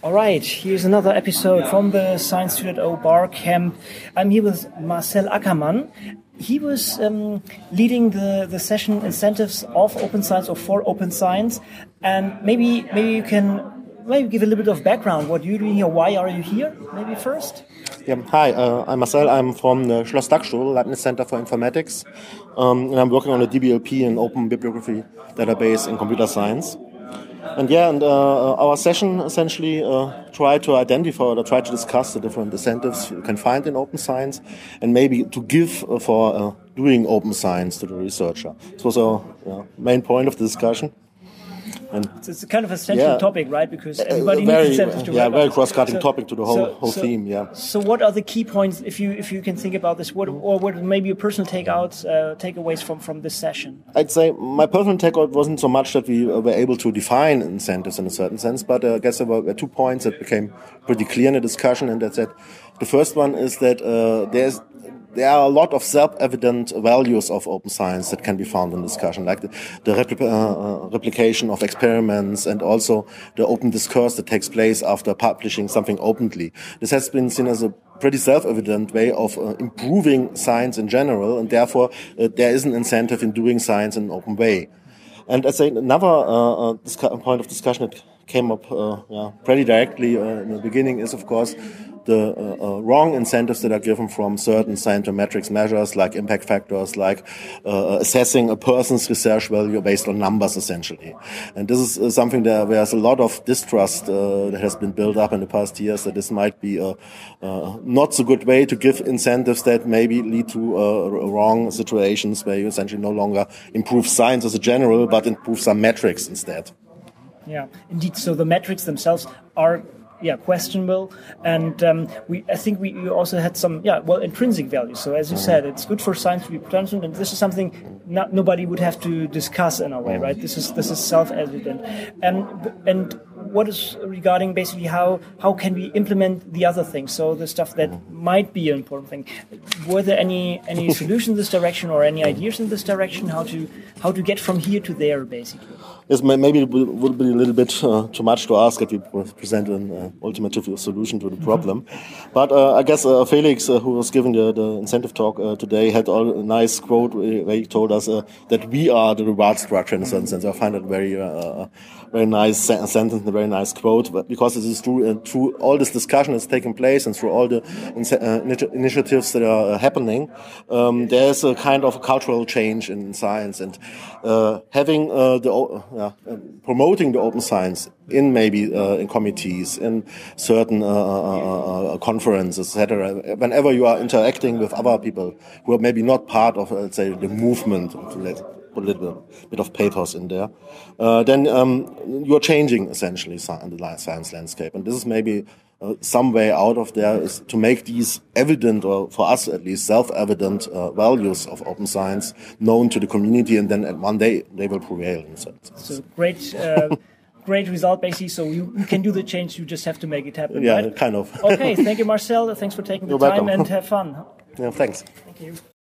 All right, here's another episode from the Science 2.0 Bar Camp. I'm here with Marcel Ackermann. He was um, leading the, the session incentives of open science or for open science. And maybe maybe you can maybe give a little bit of background. What you're doing here? Why are you here? Maybe first. Yeah, hi, uh, I'm Marcel. I'm from the Schloss Dagstuhl Leibniz Center for Informatics, um, and I'm working on a DBLP, an open bibliography database in computer science. And yeah, and uh, our session essentially uh, to identify or try to discuss the different incentives you can find in open science, and maybe to give uh, for uh, doing open science to the researcher. This was our yeah, main point of the discussion. And so it's kind of a central yeah, topic, right? Because everybody very, needs incentives to Yeah, very cross-cutting so, topic to the whole so, whole so, theme. Yeah. So, what are the key points, if you if you can think about this, what or what maybe your personal takeouts, uh, takeaways from from this session? I'd say my personal takeout wasn't so much that we were able to define incentives in a certain sense, but uh, I guess there were two points that became pretty clear in the discussion, and that's that. The first one is that uh, there's there are a lot of self-evident values of open science that can be found in discussion, like the, the uh, uh, replication of experiments and also the open discourse that takes place after publishing something openly. This has been seen as a pretty self-evident way of uh, improving science in general, and therefore uh, there is an incentive in doing science in an open way. And I say another uh, uh, point of discussion that came up yeah, pretty directly in the beginning is, of course, the uh, uh, wrong incentives that are given from certain scientometrics measures like impact factors, like uh, assessing a person's research value based on numbers essentially. And this is uh, something that there's a lot of distrust uh, that has been built up in the past years that this might be a not so good way to give incentives that maybe lead to wrong situations where you essentially no longer improve science as a general, but improve some metrics instead. Yeah, indeed. So the metrics themselves are yeah questionable. And um, we I think we, also had some yeah well intrinsic value so as you said it's good for science to be transparent and this is something not nobody would have to discuss in a way right? This is this is self-evident. And and what is regarding basically how how can we implement the other things? So the stuff that might be an important thing. Were there any any solutions in this direction or any ideas in this direction? How to how to get from here to there basically? Yes maybe it would be a little bit uh, too much to ask if you present an uh, solution to the problem. But uh, i guess uh, felix uh, who was giving the, the incentive talk uh, today had a nice quote where he told us that we are the reward structure in a certain sense i find it very very nice sentence very nice quote, but because it is true, uh, through all this discussion that's taking place and through all the uh, initiatives that are uh, happening, um, there's a kind of a cultural change in science and uh, having uh, the uh, promoting the open science in maybe in committees, in certain conferences, etc. Whenever you are interacting with other people who are maybe not part of, let's say, the movement put a little bit of pathos in there, uh, then um, you're changing essentially the science landscape. And this is maybe uh, some way out of there is to make these evident, or for us at least, self-evident uh, values of open science known to the community, and then one day they will prevail. In so great. Uh, great result, basically. So you, can do the change. You just have to make it happen. Yeah, right? kind of. okay, thank you, Marcel. Thanks for taking the You're time welcome. and have fun. Yeah, thanks. Thank you.